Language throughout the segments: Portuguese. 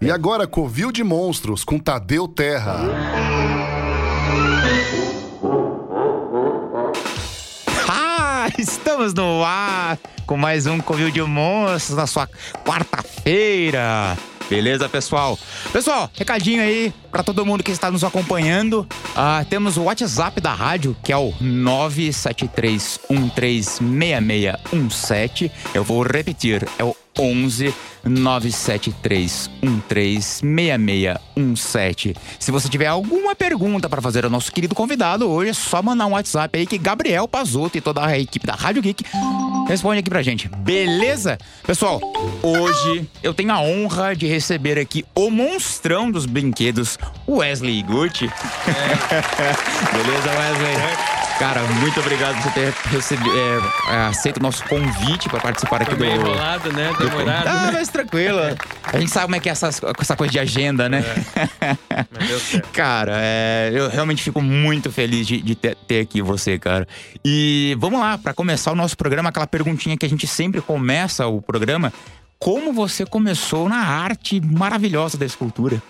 E agora, Covil de Monstros, com Tadeu Terra. Ah, estamos no ar com mais um Covil de Monstros na sua quarta-feira. Beleza, pessoal? Pessoal, recadinho aí para todo mundo que está nos acompanhando. Ah, temos o WhatsApp da rádio, que é o 973136617. Eu vou repetir, é o 11 973136617. Se você tiver alguma pergunta para fazer ao nosso querido convidado hoje, é só mandar um WhatsApp aí que Gabriel Pazoto e toda a equipe da Rádio Geek responde aqui pra gente. Beleza? Pessoal, hoje eu tenho a honra de receber aqui o monstrão dos brinquedos, Wesley Gucci. É. Beleza, Wesley? Cara, muito obrigado por ter recebido, é, aceito o nosso convite para participar aqui Foi do. enrolado, né? Demorado. Ah, mas tranquilo. A gente sabe como é que é essas, essa coisa de agenda, né? É. Cara, é, eu realmente fico muito feliz de, de ter, ter aqui você, cara. E vamos lá, para começar o nosso programa, aquela perguntinha que a gente sempre começa o programa. Como você começou na arte maravilhosa da escultura?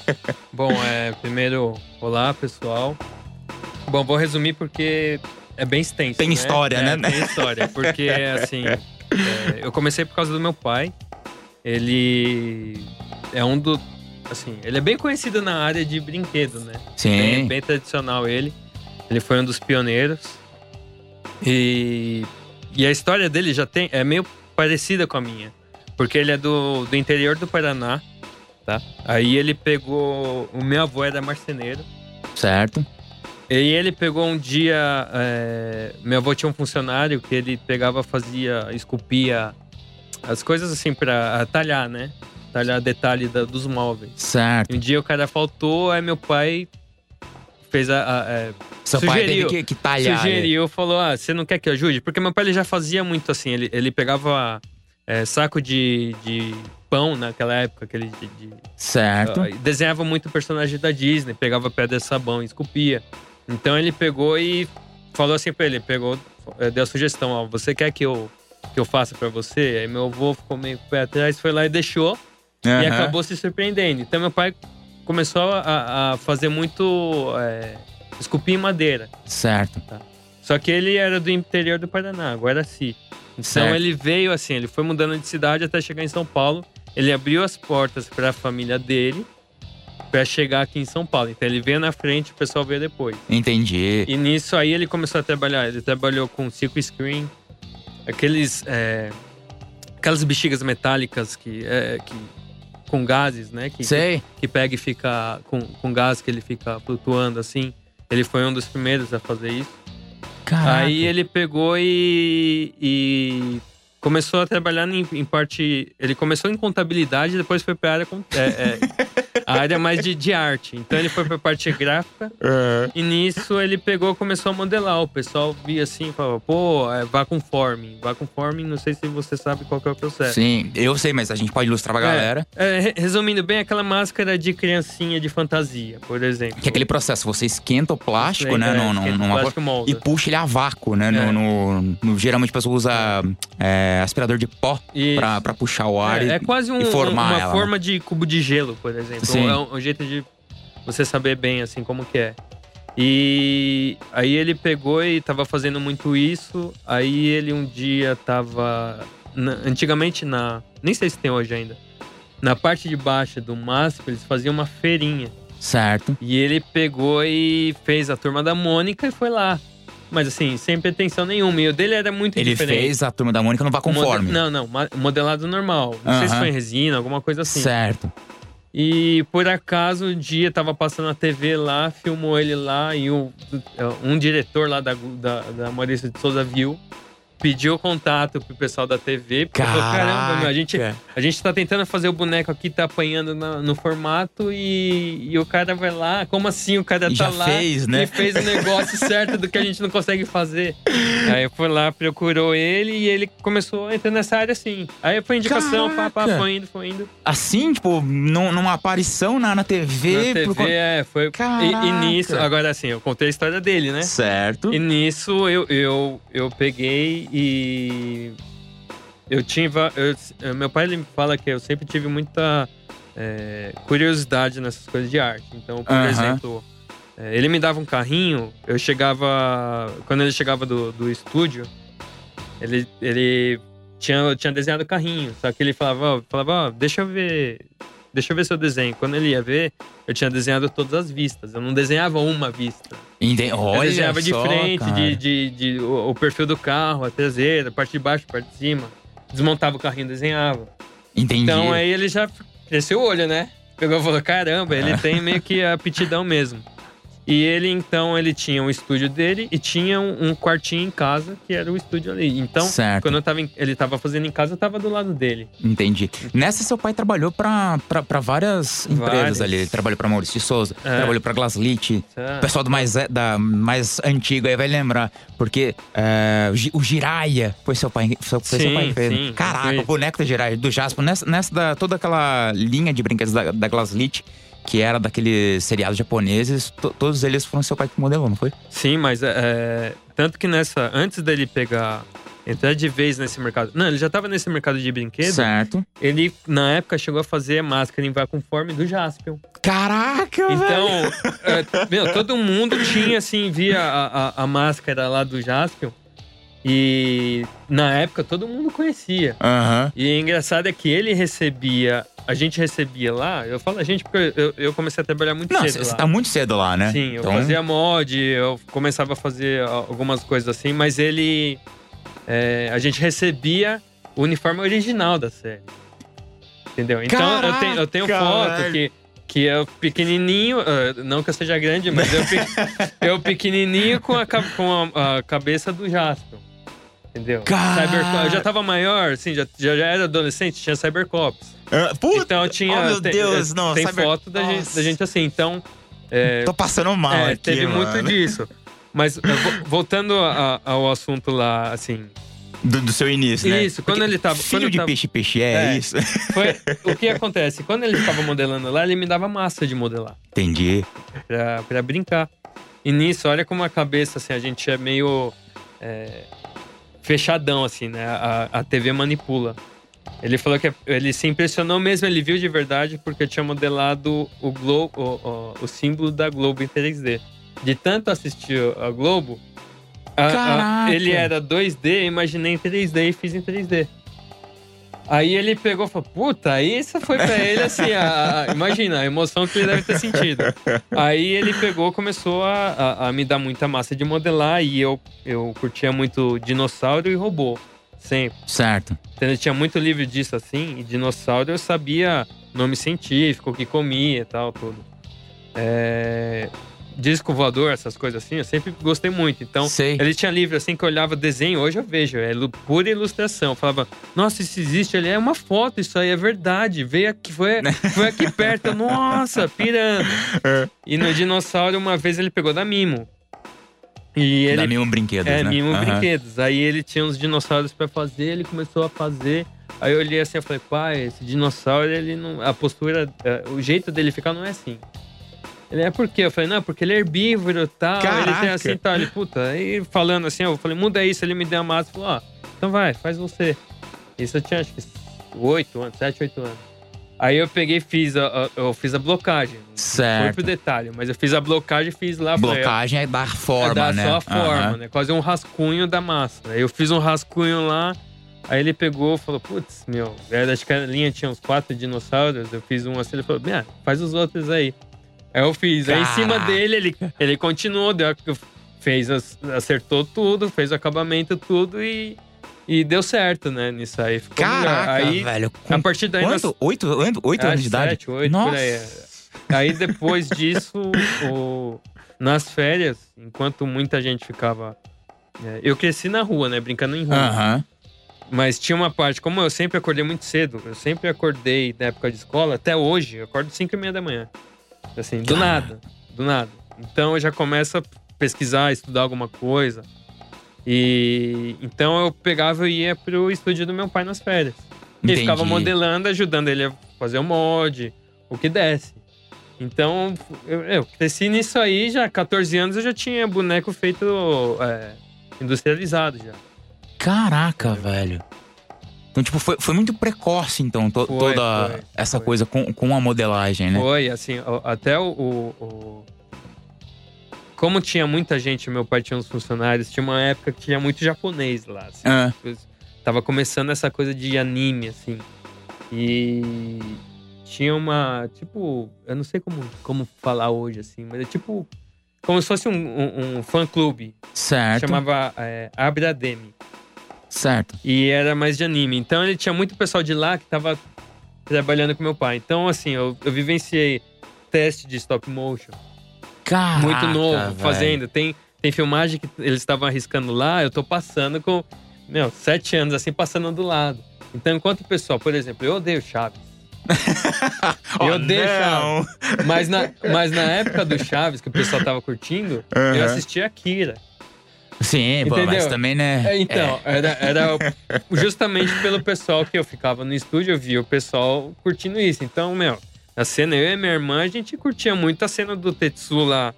Bom, é, primeiro, olá pessoal. Bom, vou resumir porque é bem extenso. Tem né? história, É, né? Tem história. Porque, assim, é, eu comecei por causa do meu pai. Ele é um do. Assim, ele é bem conhecido na área de brinquedo, né? Bem, Sim. bem tradicional ele. Ele foi um dos pioneiros. E, e a história dele já tem é meio parecida com a minha. Porque ele é do, do interior do Paraná, tá? Aí ele pegou... O meu avô era marceneiro. Certo. E ele pegou um dia... é, meu avô tinha um funcionário que ele pegava, fazia, esculpia as coisas assim pra talhar, né? Talhar detalhe da- dos móveis. E Certo. um dia o cara faltou, aí meu pai fez a... a- é, Seu pai teve Sugeriu. que, que talhar. sugeriu, falou: Ah, você não quer que eu ajude? Porque meu pai ele já fazia muito assim. Ele, ele pegava é, saco de, de pão naquela época, aquele de, de- Certo. ah, desenhava muito personagem da Disney, pegava pedra de sabão e esculpia. Então ele pegou e falou assim pra ele: pegou, eh, deu a sugestão: Ó, você quer que eu, que eu faça pra você? Aí meu avô ficou meio pé atrás, foi lá e deixou e Aham. acabou se surpreendendo. Então meu pai começou a, a fazer muito é, esculpir em madeira. Certo. Só que ele era do interior do Paraná, Guaraci. Então Certo. ele veio assim, ele foi mudando de cidade até chegar em São Paulo. Ele abriu as portas para a família dele para chegar aqui em São Paulo. Então ele veio na frente, o pessoal veio depois. Entendi. E nisso aí ele começou a trabalhar. Ele trabalhou com silk screen, aqueles, é, aquelas bexigas metálicas que, é, que com gases, né? Que, Sei. que pega e fica com, com gás que ele fica flutuando assim. Ele foi um dos primeiros a fazer isso. Caraca. Aí ele pegou e, e começou a trabalhar em, em parte. Ele começou em contabilidade, depois foi para área, com- é, é, a área mais de, de arte. Então ele foi para parte gráfica É. e nisso ele pegou e começou a modelar. O pessoal via assim, e falava, pô, é, vá com forming. Vá com forming, não sei se você sabe qual que é o processo. Sim, eu sei, mas a gente pode ilustrar pra galera. É, re- resumindo bem, aquela máscara de criancinha de fantasia, por exemplo. Que é aquele processo, você esquenta o plástico, É, né? é, num- num- esquenta o numa plástico molda. e puxa ele a vácuo, né? No, É. no- no- geralmente a pessoa usa é, aspirador de pó pra, pra puxar o ar É, e, é quase um- e formar uma ela. né? forma de cubo de gelo, por exemplo. Sim. É um, um jeito de você saber bem assim como que é. E aí ele pegou e tava fazendo muito isso. Aí ele um dia tava na- antigamente na, nem sei se tem hoje ainda. Na parte de baixo do MASP, eles faziam uma feirinha. Certo. E ele pegou e fez a turma da Mônica e foi lá. Mas assim, sem pretensão nenhuma. E o dele era muito Ele diferente. fez a turma da Mônica não vá conforme. Mode- Não, não, modelado normal. Não sei se foi em resina, alguma coisa assim. Certo. E por acaso, um dia tava passando na TV lá, filmou ele lá e o- um diretor lá da, da, da Maurício de Souza viu, pediu contato pro pessoal da TV, porque falou, caramba, meu, a gente, Caraca. a gente tá tentando fazer o boneco aqui, tá apanhando na- no formato e, e o cara vai lá, como assim o cara E tá já lá fez, né? e fez o negócio certo do que a gente não consegue fazer. Aí eu fui lá, procurou ele e ele começou a entrar nessa área assim. Aí foi indicação, pá, pá, Caraca. foi indo, foi indo. Assim, tipo, num- numa aparição na, na TV. Na TV, por- é, foi. E, Caraca. e nisso, agora assim, eu contei a história dele, né? Certo. E nisso eu, eu, eu peguei e. Eu tive. eu- meu pai ele me fala que eu sempre tive muita é, curiosidade nessas coisas de arte. Então, por Aham. exemplo, é, ele me dava um carrinho, eu chegava. Quando ele chegava do, do estúdio, ele, ele tinha, tinha desenhado o carrinho. Só que ele falava, falava, ó, deixa eu ver. Deixa eu ver seu desenho. Quando ele ia ver, eu tinha desenhado todas as vistas. Eu não desenhava uma vista. Ente- Eu Olha desenhava de só, frente, cara. de, de, de- o, o perfil do carro, a traseira, a parte de baixo, a parte de cima. Desmontava o carrinho e desenhava. Entendi. Então aí ele já cresceu o olho, né? Pegou e falou: caramba, ele tem meio que a aptidão mesmo. E ele, então, ele tinha um estúdio dele e tinha um, um quartinho em casa, que era o estúdio ali. Então, Certo. quando eu tava em- ele tava fazendo em casa, eu tava do lado dele. Entendi. Nessa, seu pai trabalhou pra várias empresas Várias. ali. Ele trabalhou pra Maurício de Souza, É. trabalhou pra Glaslit. O pessoal do mais, da, mais antigo aí vai lembrar. Porque é, o Jiraya foi seu pai, foi seu Sim, pai que fez. né? sim, Caraca, o boneco do Jiraya, do Jasper. Nessa, nessa da, toda aquela linha de brinquedos da, da Glaslit, que era daqueles seriados japoneses, to- todos eles foram seu pai que modelou, não foi? Sim, mas é, é, tanto que nessa. Antes dele pegar. Entrar de vez nesse mercado. Não, ele já tava nesse mercado de brinquedo. Certo. Ele, na época, chegou a fazer máscara em vacuumforme do Jaspion. Caraca. Então, é, meu, todo mundo tinha, assim, via a, a, a máscara lá do Jaspion. E na época todo mundo conhecia. Aham. E o engraçado é que ele recebia, a gente recebia lá, eu falo a gente porque eu, eu comecei a trabalhar muito Não, cedo você lá. tá muito cedo lá, né? Sim, eu Então, fazia mod, eu começava a fazer algumas coisas assim, mas ele. é, a gente recebia o uniforme original da série. Entendeu? Então eu tenho, eu tenho foto velho. que, que é pequenininho, ah, não que eu seja grande, mas eu, eu pequenininho com a, com a, a cabeça do Jasper. Entendeu? Cara. Cyberco- eu já tava maior, assim, já, já, já era adolescente, tinha Cybercops. Ah, puta, Então tinha. oh, meu tem, Deus, não, Tem Cyber- foto da gente, da gente assim. Então. é, tô passando mal é, aqui, teve muito mano. disso. Mas vo- voltando a- ao assunto lá, assim, Do, do seu início, né? Isso, quando Porque ele tava- Filho quando de tava- peixe-peixe é, É. isso? foi o que acontece? Quando ele estava modelando lá, ele me dava massa de modelar Entendi. pra, pra brincar. E nisso, olha como a cabeça, assim, a gente é meio é, fechadão, assim, né? A, a TV manipula. Ele falou que ele se impressionou mesmo, ele viu de verdade porque tinha modelado o Globo, o, o, o símbolo da Globo em 3D. De tanto assistir a Globo, a- a- ele era 2D, eu imaginei em 3D e fiz em 3D. Aí ele pegou e falou, puta, isso foi pra ele assim, a- a- imagina, a emoção que ele deve ter sentido. Aí ele pegou, começou a, a- a me dar muita massa de modelar e eu, eu curtia muito dinossauro e robô, sempre. Certo. Então, tinha muito livro disso assim, e dinossauro eu sabia nome científico, o que comia e tal, tudo. É, Disco voador, essas coisas assim, eu sempre gostei muito. Então, Sei. ele tinha livro assim que eu olhava desenho, hoje eu vejo, é pura ilustração. Eu falava, nossa, isso existe ali, é uma foto, isso aí é verdade. Veio aqui, foi, foi aqui perto, eu, nossa, pirando. E no dinossauro, uma vez ele pegou da Mimo. E ele Dá mil brinquedos, é, né? mimo Aham. brinquedos. Aí ele tinha uns dinossauros pra fazer, ele começou a fazer. Aí eu olhei assim e falei, pai, esse dinossauro, ele não. A postura, é, o jeito dele ficar não é assim. Ele é por quê? Eu falei, não, porque ele é herbívoro e tal. Ele tem Caraca. assim e tal. Ele, puta, aí falando assim, eu falei, muda isso. Ele me deu a massa e falou, ó, então vai, faz você. Isso eu tinha acho que 8 anos, 7, 8 anos. Aí eu peguei e fiz a, a- eu fiz a blocagem. Não Foi Certo. pro detalhe, mas eu fiz a blocagem e fiz lá. Blocagem é dar forma, é dar né? só a forma, Aham. né? Quase um rascunho da massa. Aí eu fiz um rascunho lá, aí ele pegou e falou, putz, meu, era, acho que a linha tinha uns quatro dinossauros, eu fiz um assim, ele falou, "Minha, faz os outros aí. Aí eu fiz, aí em cima Caraca. dele, ele, ele continuou, deu, fez, acertou tudo, fez o acabamento tudo e, e deu certo, né, nisso aí. Ficou. Caraca, aí, velho. a partir daí... nós- quanto? Oito, oito, oito Acho anos de idade? Sete, oito, Nossa. aí. é. Aí depois disso, o- nas férias, enquanto muita gente ficava. é, eu cresci na rua, né? Brincando em rua. Aham. Mas tinha uma parte, como eu sempre acordei muito cedo, eu sempre acordei na época de escola, até hoje, eu acordo 5 e meia da manhã. Assim, do nada. Do nada. Então eu já começo a pesquisar, estudar alguma coisa. E então eu pegava e ia pro estúdio do meu pai nas férias. E Entendi. ficava modelando, ajudando ele a fazer o mod, o que desse. Então, eu, eu cresci nisso aí, já 14 anos eu já tinha boneco feito é, industrializado já. Caraca, velho. Então, tipo, foi, foi muito precoce, então, to- Foi, toda foi, essa coisa com, com a modelagem, né? Foi, assim, até o, o- o- Como tinha muita gente, meu pai tinha uns funcionários, tinha uma época que tinha muito japonês lá. Assim, Ah, Tava começando essa coisa de anime, assim. E tinha uma. Tipo, eu não sei como, como falar hoje, assim, mas é tipo. Como se fosse um, um, um fã-clube. certo, Chamava é, Abrademi. Certo. E era mais de anime. Então ele tinha muito pessoal de lá que tava trabalhando com meu pai. Então, assim, eu, eu vivenciei teste de stop motion. Caraca, muito novo, velho. fazendo. Tem, tem filmagem que eles estavam arriscando lá, eu tô passando com, meu, sete anos assim, passando do lado. Então, enquanto o pessoal, por exemplo, eu odeio Chaves. Oh, eu odeio não. Chaves. Mas na, mas na época do Chaves, que o pessoal tava curtindo, eu Aham. assistia Akira. Sim, pô, mas Entendeu? também, né? É, Então, era, era o- justamente pelo pessoal que eu ficava no estúdio, eu via o pessoal curtindo isso. Então, meu, a cena, eu e minha irmã, a gente curtia muito a cena do Tetsu lá,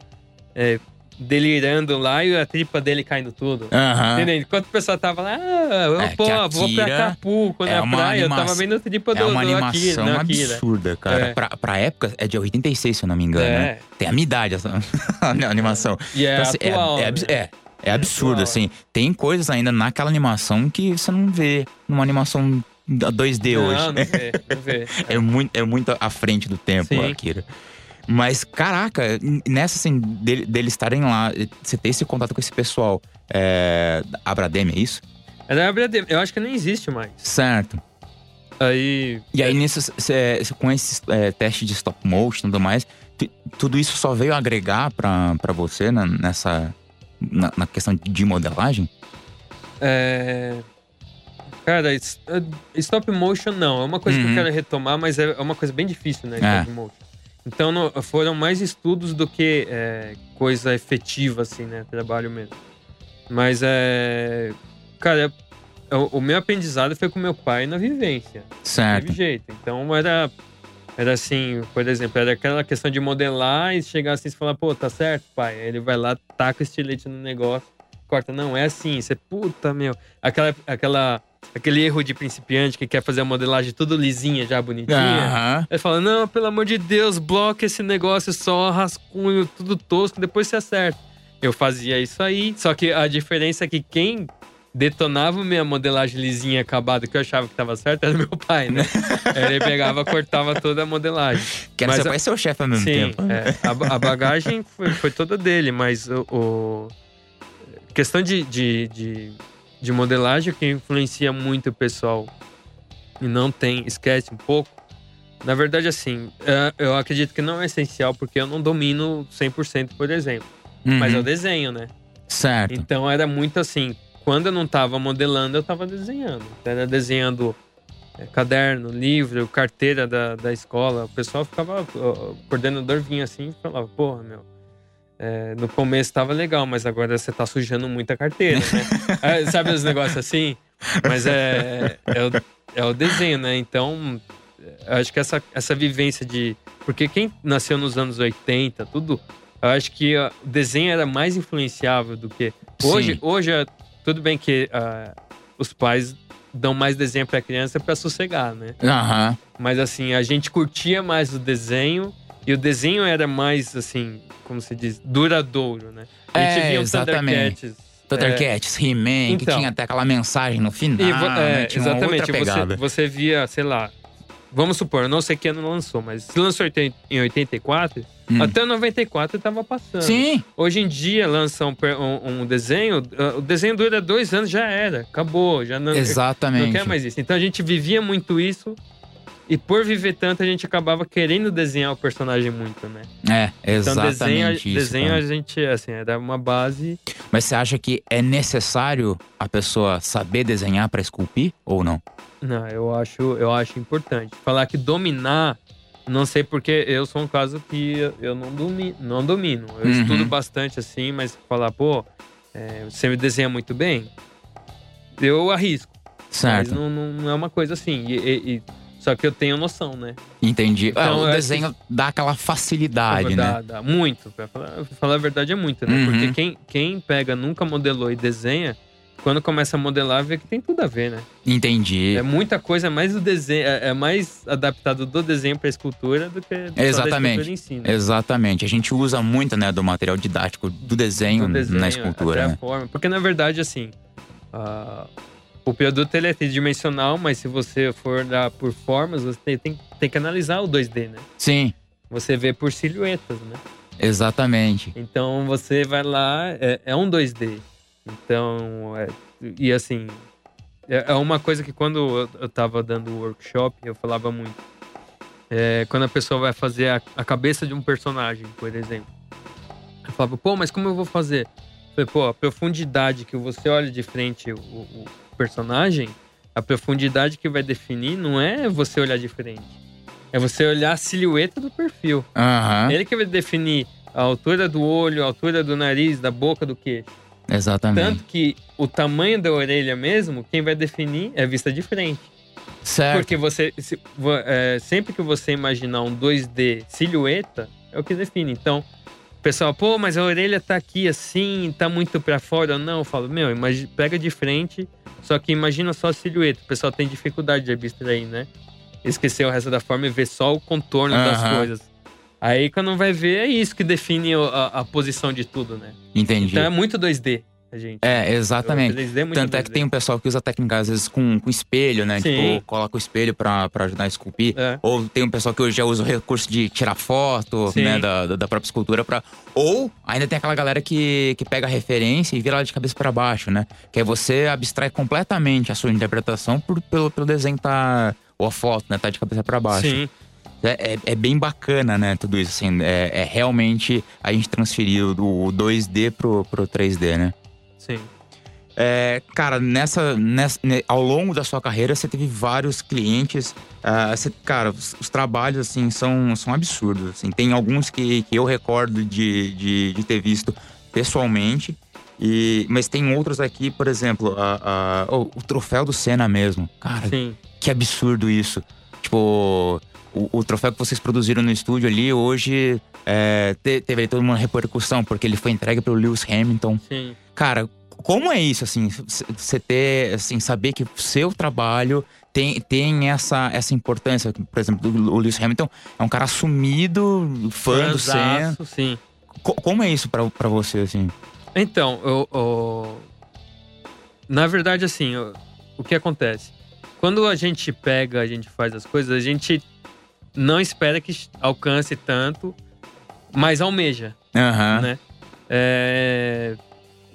é, delirando lá e a tripa dele caindo tudo. Aham. Entendeu? Enquanto o pessoal tava lá, ah, eu, É pô, vou pra Acapulco, é na uma praia, eu tava animação- vendo a tripa do, É uma do animação Akira, não, Akira. absurda, cara. É. Pra, pra época, é de 86, se eu não me engano. É. né? Tem a minha idade essa a animação. E é Então, assim, atual, é, né? abs- é, é absurdo, assim. Tem coisas ainda naquela animação que você não vê numa animação 2D não, hoje. Não, vê, não vê. É muito, é muito à frente do tempo, Sim. Akira. Mas, caraca, nessa assim, dele- deles estarem lá, você ter esse contato com esse pessoal, é, Abradem, é isso? Era Abradem, eu acho que nem existe mais. Certo. Aí, E aí, nesses, cê- com esse é, teste de stop motion e tudo mais, tu- tudo isso só veio agregar pra, pra você na- nessa. Na, na questão de modelagem? É... Cara, é, stop motion não. É uma coisa que Uhum. eu quero retomar, mas é é uma coisa bem difícil, né? É. Stop motion. Então foram mais estudos do que é, coisa efetiva, assim, né? Trabalho mesmo. Mas é. Cara, é- o, o meu aprendizado foi com meu pai na vivência. Não Certo. teve jeito. Então era. Era assim, por exemplo, era aquela questão de modelar e chegar assim e falar, pô, tá certo, pai. Aí ele vai lá, taca o estilete no negócio, corta. Não, é assim, você, puta, meu. Aquela, aquela, aquele erro de principiante que quer fazer a modelagem tudo lisinha, já bonitinha. Aham. Aí fala, não, pelo amor de Deus, bloca esse negócio só, rascunho, tudo tosco, depois você acerta. Eu fazia isso aí, só que a diferença é que quem detonava minha modelagem lisinha acabada, que eu achava que tava certo, era meu pai, né? Ele pegava, cortava toda a modelagem. Quero Mas ser a- e ser o chefe ao mesmo Sim, tempo. é, a, a bagagem foi, foi toda dele, mas o, o- questão de, de, de, de modelagem que influencia muito o pessoal e não tem, esquece um pouco. Na verdade, assim, é, eu acredito que não é essencial porque eu não domino 100%, por exemplo. Mas Uhum. eu desenho, né? Certo. Então era muito assim, quando eu não tava modelando, eu tava desenhando. Era desenhando é, caderno, livro, carteira da, da escola. O pessoal ficava, o coordenador vinha assim e falava, porra, meu. é, no começo tava legal, mas agora você tá sujando muita carteira, né? É, sabe os negócios assim? Mas é, é, o, é o desenho, né? Então, eu acho que essa, essa vivência de. Porque quem nasceu nos anos 80, tudo. Eu acho que o desenho era mais influenciável do que. Hoje, Sim. hoje é- tudo bem que ah, os pais dão mais desenho pra criança pra sossegar, né? Aham. Mas assim, a gente curtia mais o desenho e o desenho era mais, assim, como se diz, duradouro, né? A gente É, via o exatamente. Thundercats. Thundercats, He-Man, que Então. tinha até aquela mensagem no final. E vo- é, né? Exatamente, você, você via, sei lá, vamos supor, não sei que ano lançou, mas se lançou em em 84, Hum. até 94 tava passando. Sim, Hoje em dia lança um, um- um desenho, uh, o desenho dura dois anos, já era, acabou, já não, exatamente. não quer mais isso. Então a gente vivia muito isso e por viver tanto a gente acabava querendo desenhar o personagem muito, né? É, Então exatamente desenho, isso. desenho cara. a gente, assim, era uma base. Mas você acha que é necessário a pessoa saber desenhar pra esculpir ou não? Não, eu acho, eu acho importante. Falar que dominar, não sei porque eu sou um caso que eu não domino. Não domino. Eu Uhum. estudo bastante assim, mas falar, pô, é, você me desenha muito bem, eu arrisco. Mas Certo, não, não, não é uma coisa assim. E, e- e- só que eu tenho noção, né? entendi. Ah, Então, o eu acho desenho dá aquela facilidade, dá, né? dá muito. Pra falar, pra falar a verdade, é muito, né? Uhum. Porque quem, quem pega, nunca modelou e desenha, quando começa a modelar, vê que tem tudo a ver, né? Entendi. É muita coisa mais do desenho, é, é mais adaptado do desenho para escultura do que da Exatamente. escultura em si, né? Exatamente. A gente usa muito, né, do material didático do desenho, Do desenho, na escultura, né? a forma. Porque na verdade, assim, ah, o produto ele é tridimensional, mas se você for olhar por formas, você tem, tem, tem que analisar o 2D, né? Sim, Você vê por silhuetas, né? exatamente. Então você vai lá, é, é um 2D. Então, é- e assim, é, é uma coisa que quando eu, eu tava dando o workshop, eu falava muito. É, quando a pessoa vai fazer a, a cabeça de um personagem, por exemplo. Eu falava, pô, mas como eu vou fazer? Eu falei, pô, a profundidade que você olha de frente o, o personagem, a profundidade que vai definir não é você olhar de frente. É você olhar a silhueta do perfil. Aham, Ele que vai definir a altura do olho, a altura do nariz, da boca, do queixo. Exatamente. Tanto que o tamanho da orelha mesmo, quem vai definir é a vista de frente. certo. Porque você, se- é, sempre que você imaginar um 2D silhueta, é o que define. Então, o pessoal, pô, mas a orelha tá aqui assim, tá muito pra fora. Não, eu falo, meu, imagi- pega de frente, só que imagina só a silhueta. O pessoal tem dificuldade de abstrair, né? Esquecer o resto da forma e ver só o contorno das coisas. Aí quando vai ver, é isso que define a, a posição de tudo, né? Entendi. Então é muito 2D, a gente. É, exatamente. O 3D é muito Tanto é que 2D. tem um pessoal que usa técnica, às vezes, com, com espelho, né? Sim. Tipo, coloca o espelho pra, pra ajudar a esculpir. É. Ou tem um pessoal que hoje já usa o recurso de tirar foto, Sim. né? Da, da própria escultura pra... Ou ainda tem aquela galera que, que pega a referência e vira ela de cabeça pra baixo, né? Que é você abstrai completamente a sua interpretação por, pelo, pelo desenho tá... Ou a foto, né? Tá de cabeça pra baixo. Sim. É, é, é bem bacana, né? Tudo isso, assim. É, é realmente a gente transferir o, o 2D pro, pro 3D, né? Sim. É, cara, nessa, nessa- ne- ao longo da sua carreira, você teve vários clientes. ah, você- cara, os, os trabalhos, assim, são, são absurdos. Assim. Tem alguns que, que eu recordo de, de, de ter visto pessoalmente. E, mas tem outros aqui, por exemplo, a, a- o, o troféu do Senna mesmo. Cara, Sim. que absurdo isso. Tipo, o, o troféu que vocês produziram no estúdio ali, hoje é, te- teve toda uma repercussão, porque ele foi entregue pelo Lewis Hamilton. Sim. Cara, como é isso, assim, você ter, assim, saber que o seu trabalho tem, tem essa, essa importância? Por exemplo, o Lewis Hamilton é um cara assumido, fã do Senna. Sim. Co- como é isso pra, pra você, assim? Então, eu, eu- na verdade, assim, eu- o que acontece? Quando a gente pega, a gente faz as coisas, a gente não espera que alcance tanto, mas almeja, Aham, né? É,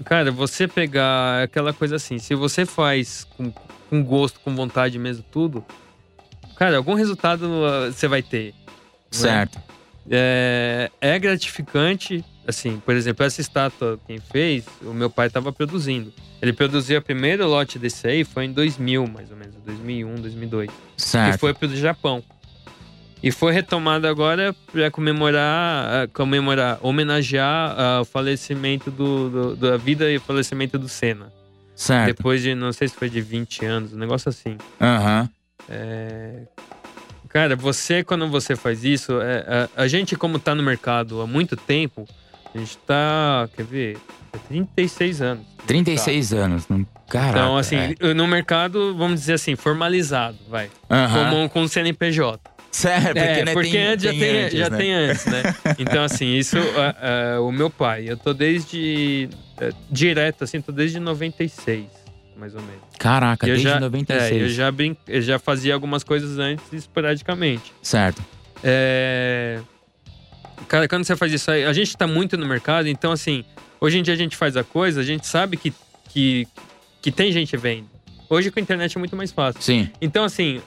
Cara, você pegar aquela coisa assim, se você faz com, com gosto, com vontade mesmo, tudo, cara, algum resultado ah, você vai ter. certo. É, é gratificante, assim, por exemplo, essa estátua quem fez, o meu pai estava produzindo. Ele produziu a primeiro lote desse aí, foi em 2000, mais ou menos, 2001, 2002. E Certo. foi pro Japão. E foi retomado agora para comemorar, ah, comemorar, homenagear ah, o falecimento do, do- da vida e o falecimento do Senna. certo. Depois de, não sei se foi de 20 anos, um negócio assim. Aham. É, Cara, você, quando você faz isso, é, a, a gente, como tá no mercado há muito tempo, a gente tá, quer ver, é 36 anos. 36 anos. não- Caraca. Então, assim, é. no mercado, vamos dizer assim, formalizado, vai. Aham. Como com o CNPJ. Certo, porque, É, né, porque tem, antes já, tem, antes, já né? tem antes, né? Então, assim, isso, é, é, o meu pai, eu tô desde, é, direto, assim, tô desde 96, mais ou menos. Caraca, desde já, 96. É, eu já, brin... eu já fazia algumas coisas antes, esporadicamente. Certo. É... Cara, quando você faz isso aí, a gente tá muito no mercado, então assim, hoje em dia a gente faz a coisa, a gente sabe que, que, que tem gente vendo. Hoje com a internet é muito mais fácil. Sim. Então, assim,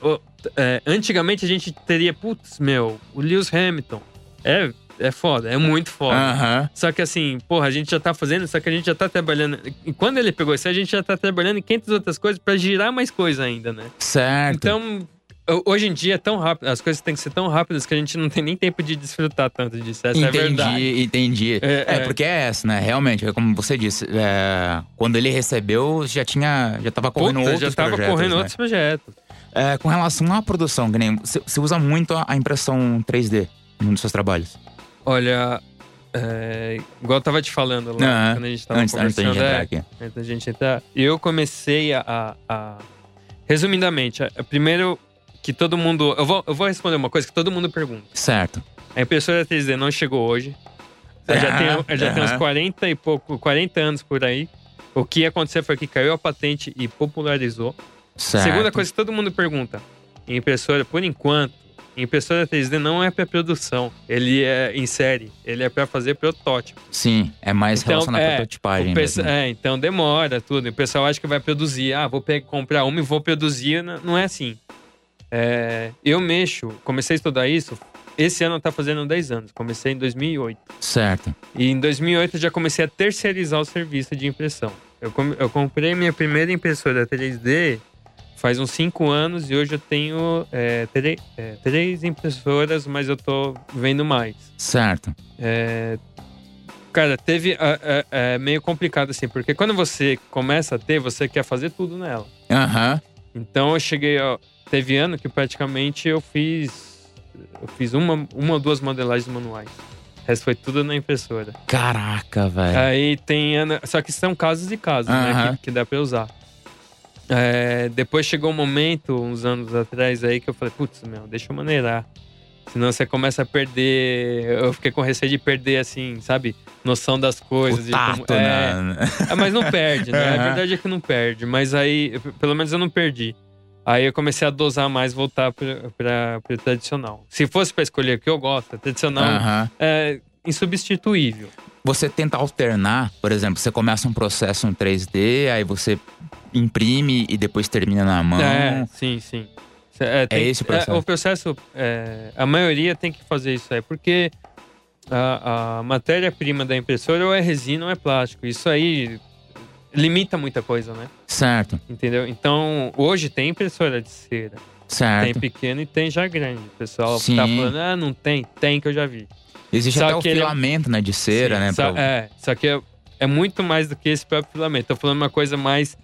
é, antigamente a gente teria, putz, meu, o Lewis Hamilton. É, é foda, é muito foda. Aham. Só que assim, porra, a gente já tá fazendo, só que a gente já tá trabalhando. E quando ele pegou isso, a gente já tá trabalhando em 500 outras coisas pra girar mais coisa ainda, né? Certo. Então, ho- hoje em dia é tão rápido, as coisas têm que ser tão rápidas que a gente não tem nem tempo de desfrutar tanto disso. Essa é a verdade. entendi, entendi. É, É, é. porque é essa, né? Realmente, é como você disse, é, quando ele recebeu, já tinha, já tava correndo Puta, outros já tava projetos, correndo né? outros projetos. É, com relação à produção, que nem você, usa muito a impressão 3D num dos seus trabalhos. Olha, é, igual eu tava te falando lá, Aham. quando a gente tava Antes, antes da conversando. gente entrar é, aqui. antes da gente entrar, eu comecei a. a- resumidamente, a- a primeiro que todo mundo. Eu vou, eu vou responder uma coisa que todo mundo pergunta. Certo. A impressora 3D não chegou hoje. Ela já, tem, ela já tem uns aham. 40 e pouco, 40 anos por aí. O que aconteceu foi que caiu a patente e popularizou. Certo. Segunda coisa que todo mundo pergunta: impressora, por enquanto, impressora 3D não é para produção. Ele é em série. Ele é para fazer protótipo. Sim, é mais Então, relacionado à é, prototipagem O pesso- mesmo. É, então demora tudo. O pessoal acha que vai produzir. Ah, vou comprar uma e vou produzir. Não, não é assim. É, eu mexo, comecei a estudar isso. Esse ano tá fazendo 10 anos. Comecei em 2008. Certo. E em 2008 eu já comecei a terceirizar o serviço de impressão. Eu, eu comprei minha primeira impressora 3D faz uns 5 anos e hoje eu tenho é, tre- é, três impressoras, mas eu tô vendo mais. Certo. É, cara, teve. É, é- é meio complicado assim, porque quando você começa a ter, você quer fazer tudo nela. Aham. Então eu cheguei. Ó, teve ano que praticamente eu fiz. Eu fiz uma, uma ou duas modelagens manuais. O resto foi tudo na impressora. Caraca, velho. Aí tem. ano- Só que são casos e casos, né? Aham. Que, que dá pra usar. É, depois chegou um momento, uns anos atrás aí, que eu falei, putz, meu, deixa eu maneirar. Senão você começa a perder. Eu fiquei com receio de perder, assim, sabe? Noção das coisas. o de tato, como- é, né? é, mas não perde, né? A Aham. verdade é que não perde. Mas aí, pelo menos eu não perdi. Aí eu comecei a dosar mais, voltar para o tradicional. Se fosse para escolher o que eu gosto, a tradicional Aham. é insubstituível. Você tenta alternar, por exemplo, você começa um processo em 3D, aí você imprime e depois termina na mão. É, sim, sim. É, tem- esse o processo? é, o processo, é, a maioria tem que fazer isso aí, porque a, a matéria-prima da impressora ou é resina ou é plástico. Isso aí limita muita coisa, né? Certo, Entendeu? Então, hoje tem impressora de cera. Tem certo. pequeno e tem já grande. O pessoal Sim. tá falando, ah, não tem. Tem que eu já vi. Existe Só até o é- filamento, né, de cera, Sim, né? Só, pra- É, só que é, é muito mais do que esse próprio filamento. Tô falando uma coisa mais.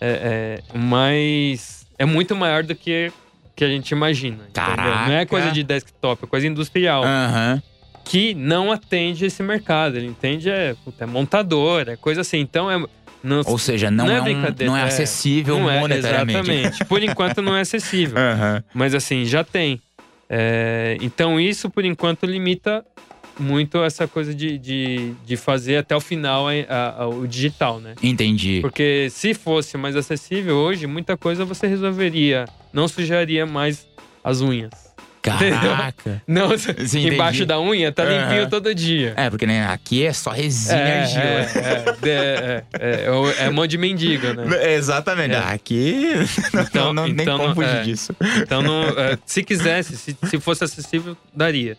É, é, mais. É muito maior do que, que a gente imagina. entendeu? Não é Caraca. coisa de desktop, é coisa industrial. Aham. Que não atende esse mercado. Ele entende, é, puta, é montador, é coisa assim. Então é. Não, Ou seja, não, Não é é, um- não é é. acessível é, monetariamente. exatamente. Por enquanto não é acessível. Aham. Mas assim, já tem. É, então isso, por enquanto, limita muito essa coisa de, de, de fazer até o final a- a- a- o digital, né? Entendi. Porque se fosse mais acessível hoje, muita coisa você resolveria. Não sujaria mais as unhas. Caraca. Não, Sim, embaixo entendi. da unha tá limpinho Aham. todo dia. É, porque né, aqui é só resina É, e argila. é, é, é, é, é mão de mendigo, né? Exatamente. É. Aqui Então- não, não então nem como fugir é. disso. Então, não, é, se quisesse, se, se fosse acessível, daria.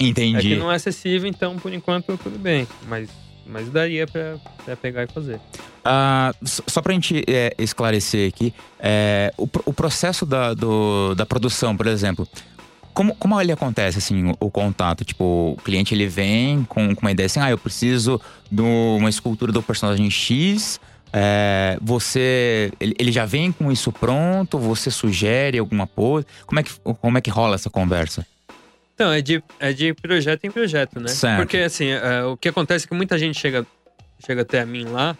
É Entendi. que não é acessível, então por enquanto tudo bem. Mas, mas daria pra, pra pegar e fazer. Ah, só pra gente é, esclarecer aqui, é, o, o processo da, do- da produção, por exemplo, como, como ele acontece, assim, o, o contato? Tipo, o cliente ele vem com, com uma ideia assim, ah, eu preciso de uma escultura do personagem X, é, você, ele, ele já vem com isso pronto, você sugere alguma coisa? Como é que, como é que rola essa conversa? Então, é de, é de projeto em projeto, né? Certo. Porque assim, é, o que acontece é que muita gente chega, chega até a mim lá.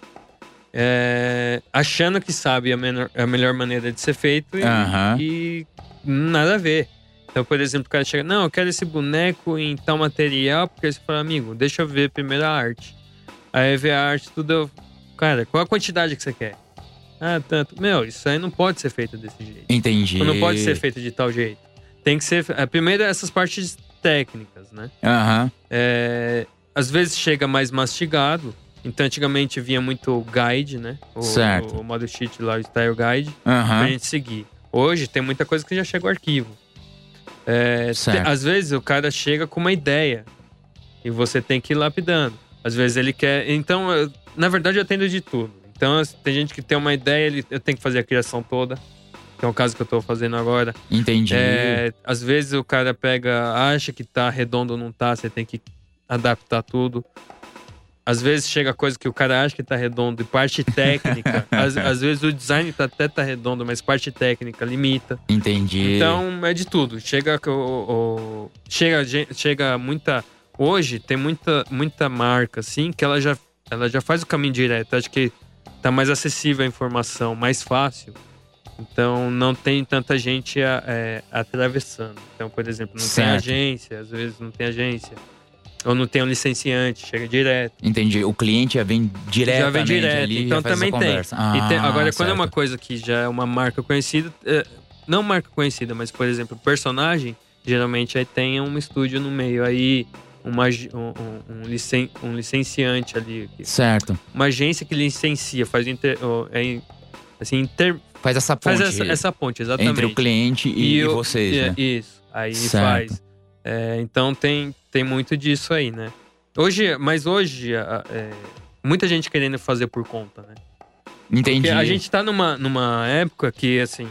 é, achando que sabe a, menor- a melhor maneira de ser feito e, Aham. e nada a ver. Então, por exemplo, o cara chega, não, eu quero esse boneco em tal material, porque você fala, amigo, deixa eu ver primeiro a arte. Aí vê a arte, tudo. eu- Cara, qual a quantidade que você quer? Ah, tanto. Meu, isso aí não pode ser feito desse jeito. Entendi. Não pode ser feito de tal jeito. Tem que ser. é, Primeiro, essas partes técnicas, né? Aham, É, às vezes chega mais mastigado. Então, antigamente vinha muito guide, né? O, Certo. O, o modo sheet lá, o style guide, pra aham. gente seguir. Hoje tem muita coisa que já chega o arquivo. É, Certo. te- às vezes o cara chega com uma ideia e você tem que ir lapidando. Às vezes ele quer. Então, eu- na verdade, eu atendo de tudo. Então, tem gente que tem uma ideia, ele, eu tenho que fazer a criação toda. Que é o caso que eu tô fazendo agora. Entendi. É, às vezes o cara pega, acha que tá redondo ou não tá, você tem que adaptar tudo. Às vezes chega coisa que o cara acha que tá redondo e parte técnica. às, às vezes o design tá, até tá redondo, mas parte técnica limita. Entendi. Então é de tudo. Chega, o, o- chega, chega muita, hoje tem muita, muita marca, assim, que ela já, ela já faz o caminho direto. Acho que tá mais acessível a informação, mais fácil. Então não tem tanta gente é, atravessando. Então, por exemplo, não certo. tem agência, às vezes não tem agência. Ou não tem um licenciante, chega direto. Entendi. O cliente já vem direto. Já vem direto. Ali, então também tem. Ah, tem. Agora, certo. quando é uma coisa que já é uma marca conhecida, é, não marca conhecida, mas por exemplo, personagem, geralmente aí tem um estúdio no meio. Aí uma, um, um, licen, um licenciante ali. Certo. Uma agência que licencia, faz inter, é, assim, inter, faz essa ponte. Faz essa, essa, ponte, exatamente. Entre o cliente e, e, e vocês, é, né? Isso. Aí certo. faz. É, então tem, tem muito disso aí, né? Hoje, mas hoje, é, muita gente querendo fazer por conta, né? Entendi. Porque a gente tá numa, numa época que, assim,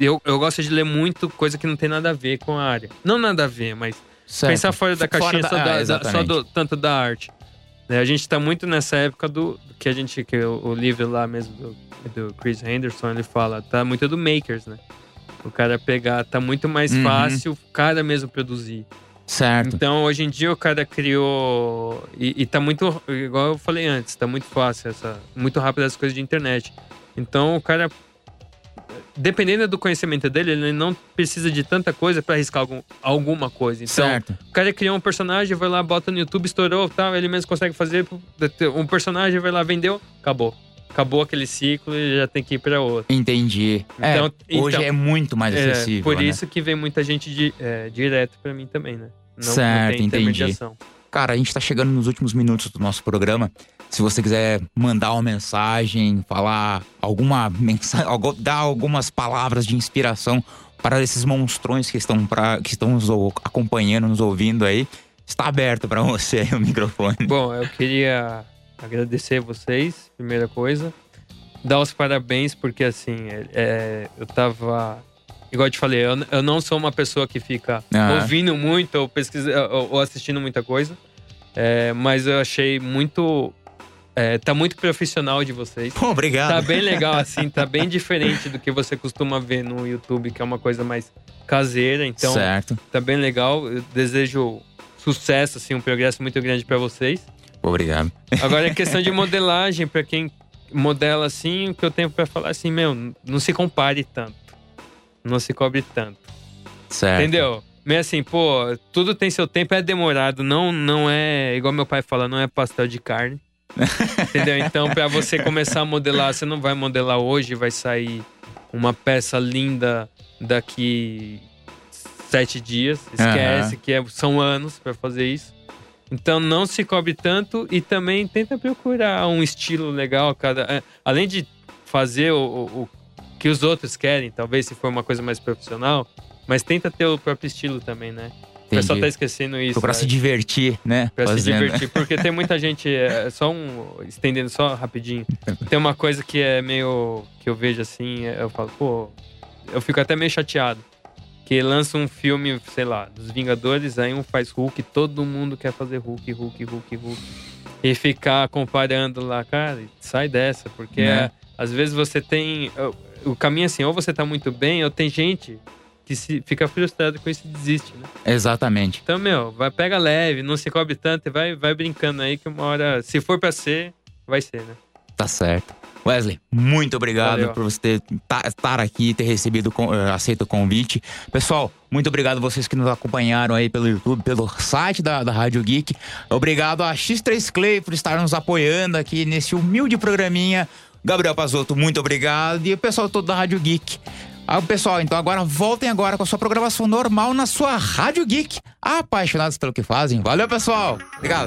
eu, eu gosto de ler muito coisa que não tem nada a ver com a área. Não nada a ver, mas certo. pensar fora da caixinha fora da, só, da, ah, só do, tanto da arte. É, a gente tá muito nessa época do que a gente, que o, o livro lá mesmo do, do Chris Henderson, ele fala, tá muito do makers, né? O cara pegar, tá muito mais uhum. fácil o cara mesmo produzir. Certo. Então, hoje em dia, o cara criou. E, e tá muito. Igual eu falei antes, tá muito fácil, essa, muito rápido as coisas de internet. Então, o cara. Dependendo do conhecimento dele, ele não precisa de tanta coisa para arriscar algum, alguma coisa. Então, certo. o cara criou um personagem, vai lá, bota no YouTube, estourou, tal, ele mesmo consegue fazer. Um personagem, vai lá, vendeu, acabou acabou aquele ciclo e já tem que ir para outro. Entendi. Então, é, hoje então, é muito mais é, acessível. É, por né? isso que vem muita gente de, é, direto para mim também, né? Não, certo, não entendi. Cara, a gente tá chegando nos últimos minutos do nosso programa. Se você quiser mandar uma mensagem, falar alguma mensagem, dar algumas palavras de inspiração para esses monstrões que estão, pra, que estão nos acompanhando, nos ouvindo aí, está aberto para você aí o microfone. Bom, eu queria agradecer vocês, primeira coisa. Dar os parabéns, porque assim, é, eu tava. Igual eu te falei, eu, eu não sou uma pessoa que fica ouvindo muito ou, pesquisa, ou, ou assistindo muita coisa. É, mas eu achei muito. É, tá muito profissional de vocês. Pô, obrigado. Tá bem legal, assim, tá bem diferente do que você costuma ver no YouTube, que é uma coisa mais caseira. Então, certo. tá bem legal. Eu desejo sucesso, assim, um progresso muito grande para vocês. Obrigado. Agora é questão de modelagem, para quem modela assim, o que eu tenho para falar assim, meu, não se compare tanto. Não se cobre tanto. Certo. Entendeu? Meio assim, pô, tudo tem seu tempo, é demorado, não não é, igual meu pai fala, não é pastel de carne. Entendeu? Então, para você começar a modelar, você não vai modelar hoje, vai sair uma peça linda daqui sete dias. Esquece uhum. que é, são anos para fazer isso. Então não se cobre tanto e também tenta procurar um estilo legal. Cada, é, além de fazer o, o, o, que os outros querem, talvez se for uma coisa mais profissional, mas tenta ter o próprio estilo também, né? O pessoal tá esquecendo isso. Pra se divertir, né? Pra Fazendo. se divertir, porque tem muita gente, é, só um, estendendo só rapidinho, tem uma coisa que é meio, que eu vejo assim, é, eu falo, pô, eu fico até meio chateado que lança um filme, sei lá, dos Vingadores, aí um faz Hulk, todo mundo quer fazer Hulk, Hulk, Hulk, Hulk. E ficar comparando lá, cara, sai dessa, porque é. às vezes você tem. O caminho é assim, ou você tá muito bem, ou tem gente que se, fica frustrado com isso e desiste, né? Exatamente. Então, meu, vai, pega leve, não se cobre tanto e vai, vai brincando aí que uma hora, se for para ser, vai ser, né? Tá certo. Wesley, muito obrigado Valeu. por você estar aqui, ter recebido, eh, aceito o convite. Pessoal, muito obrigado a vocês que nos acompanharam aí pelo YouTube, pelo site da, da Rádio Geek. Obrigado a X3 Clay por estar nos apoiando aqui nesse humilde programinha. Gabriel Pazotto, muito obrigado. E o pessoal todo da Rádio Geek. Ah, pessoal, então agora voltem agora com a sua programação normal na sua Rádio Geek. Apaixonados pelo que fazem. Valeu, pessoal. Obrigado.